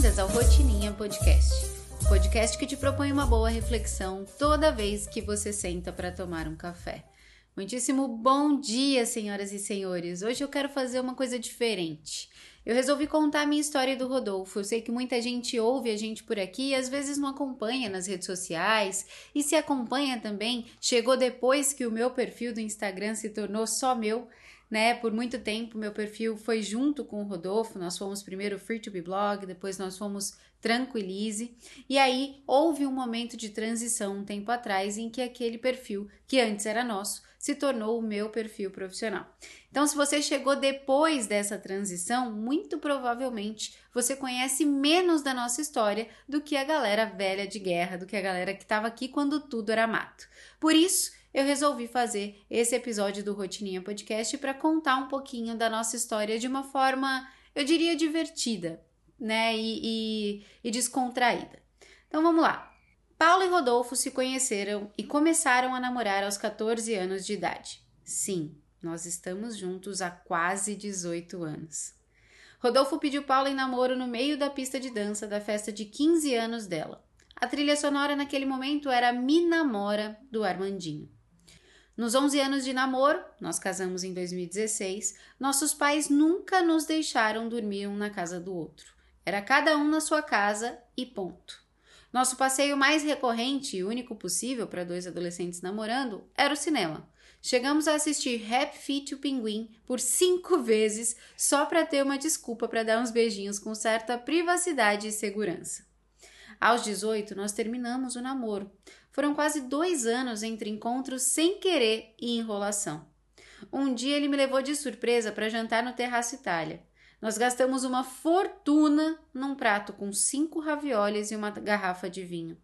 Boas-vindas ao Rotininha Podcast. Podcast que te propõe uma boa reflexão toda vez que você senta para tomar um café. Muitíssimo bom dia, senhoras e senhores. Hoje eu quero fazer uma coisa diferente. Eu resolvi contar a minha história do Rodolfo. Eu sei que muita gente ouve a gente por aqui e às vezes não acompanha nas redes sociais. E se acompanha também, chegou depois que o meu perfil do Instagram se tornou só meu né? Por muito tempo meu perfil foi junto com o Rodolfo, nós fomos primeiro Free to Be Blog, depois nós fomos Tranquilize, e aí houve um momento de transição um tempo atrás em que aquele perfil, que antes era nosso, se tornou o meu perfil profissional. Então, se você chegou depois dessa transição, muito provavelmente você conhece menos da nossa história do que a galera velha de guerra, do que a galera que estava aqui quando tudo era mato. Por isso, eu resolvi fazer esse episódio do Rotininha Podcast para contar um pouquinho da nossa história de uma forma, eu diria, divertida, né? E, e, e descontraída. Então vamos lá. Paulo e Rodolfo se conheceram e começaram a namorar aos 14 anos de idade. Sim, nós estamos juntos há quase 18 anos. Rodolfo pediu Paulo em namoro no meio da pista de dança da festa de 15 anos dela. A trilha sonora naquele momento era Me Namora, do Armandinho. Nos 11 anos de namoro, nós casamos em 2016, nossos pais nunca nos deixaram dormir um na casa do outro. Era cada um na sua casa e ponto. Nosso passeio mais recorrente e único possível para dois adolescentes namorando era o cinema. Chegamos a assistir Happy Feet o Pinguim por cinco vezes só para ter uma desculpa para dar uns beijinhos com certa privacidade e segurança. Aos 18, nós terminamos o namoro. Foram quase dois anos entre encontros sem querer e enrolação. Um dia ele me levou de surpresa para jantar no Terraço Itália. Nós gastamos uma fortuna num prato com cinco ravioles e uma garrafa de vinho.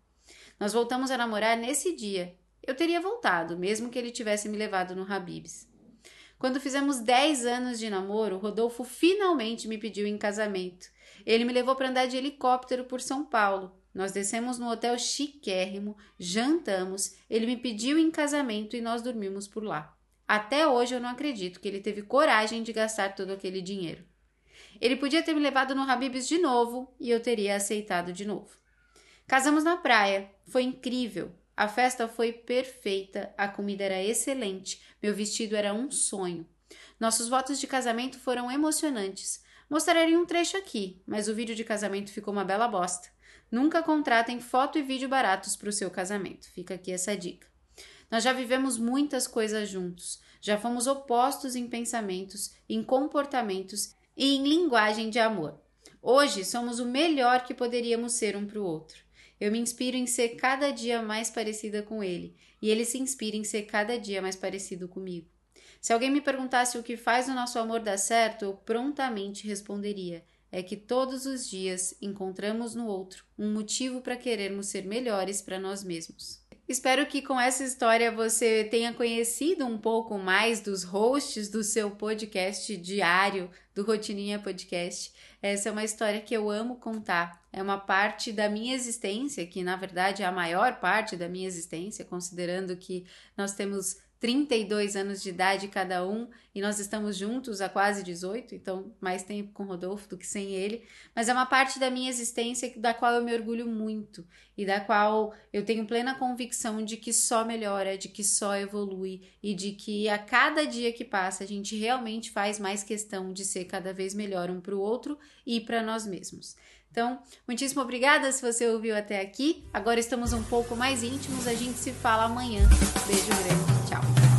Nós voltamos a namorar nesse dia. Eu teria voltado, mesmo que ele tivesse me levado no Habibs. Quando fizemos 10 anos de namoro, Rodolfo finalmente me pediu em casamento. Ele me levou para andar de helicóptero por São Paulo. Nós descemos no hotel chiquérrimo, jantamos, ele me pediu em casamento e nós dormimos por lá. Até hoje eu não acredito que ele teve coragem de gastar todo aquele dinheiro. Ele podia ter me levado no Habib's de novo e eu teria aceitado de novo. Casamos na praia, foi incrível. A festa foi perfeita, a comida era excelente, meu vestido era um sonho. Nossos votos de casamento foram emocionantes. Mostraria um trecho aqui, mas o vídeo de casamento ficou uma bela bosta. Nunca contratem foto e vídeo baratos para o seu casamento. Fica aqui essa dica. Nós já vivemos muitas coisas juntos, já fomos opostos em pensamentos, em comportamentos e em linguagem de amor. Hoje somos o melhor que poderíamos ser um para o outro. Eu me inspiro em ser cada dia mais parecida com ele, e ele se inspira em ser cada dia mais parecido comigo. Se alguém me perguntasse o que faz o nosso amor dar certo, eu prontamente responderia: é que todos os dias encontramos no outro um motivo para querermos ser melhores para nós mesmos. Espero que com essa história você tenha conhecido um pouco mais dos hosts do seu podcast diário, do Rotininha Podcast. Essa é uma história que eu amo contar. É uma parte da minha existência, que na verdade é a maior parte da minha existência, considerando que nós temos 32 anos de idade cada um e nós estamos juntos há quase 18, então mais tempo com Rodolfo do que sem ele, mas é uma parte da minha existência da qual eu me orgulho muito e da qual eu tenho plena convicção de que só melhora, de que só evolui e de que a cada dia que passa a gente realmente faz mais questão de ser cada vez melhor um para o outro e para nós mesmos. Então, muitíssimo obrigada se você ouviu até aqui. Agora estamos um pouco mais íntimos, a gente se fala amanhã. Beijo grande, tchau.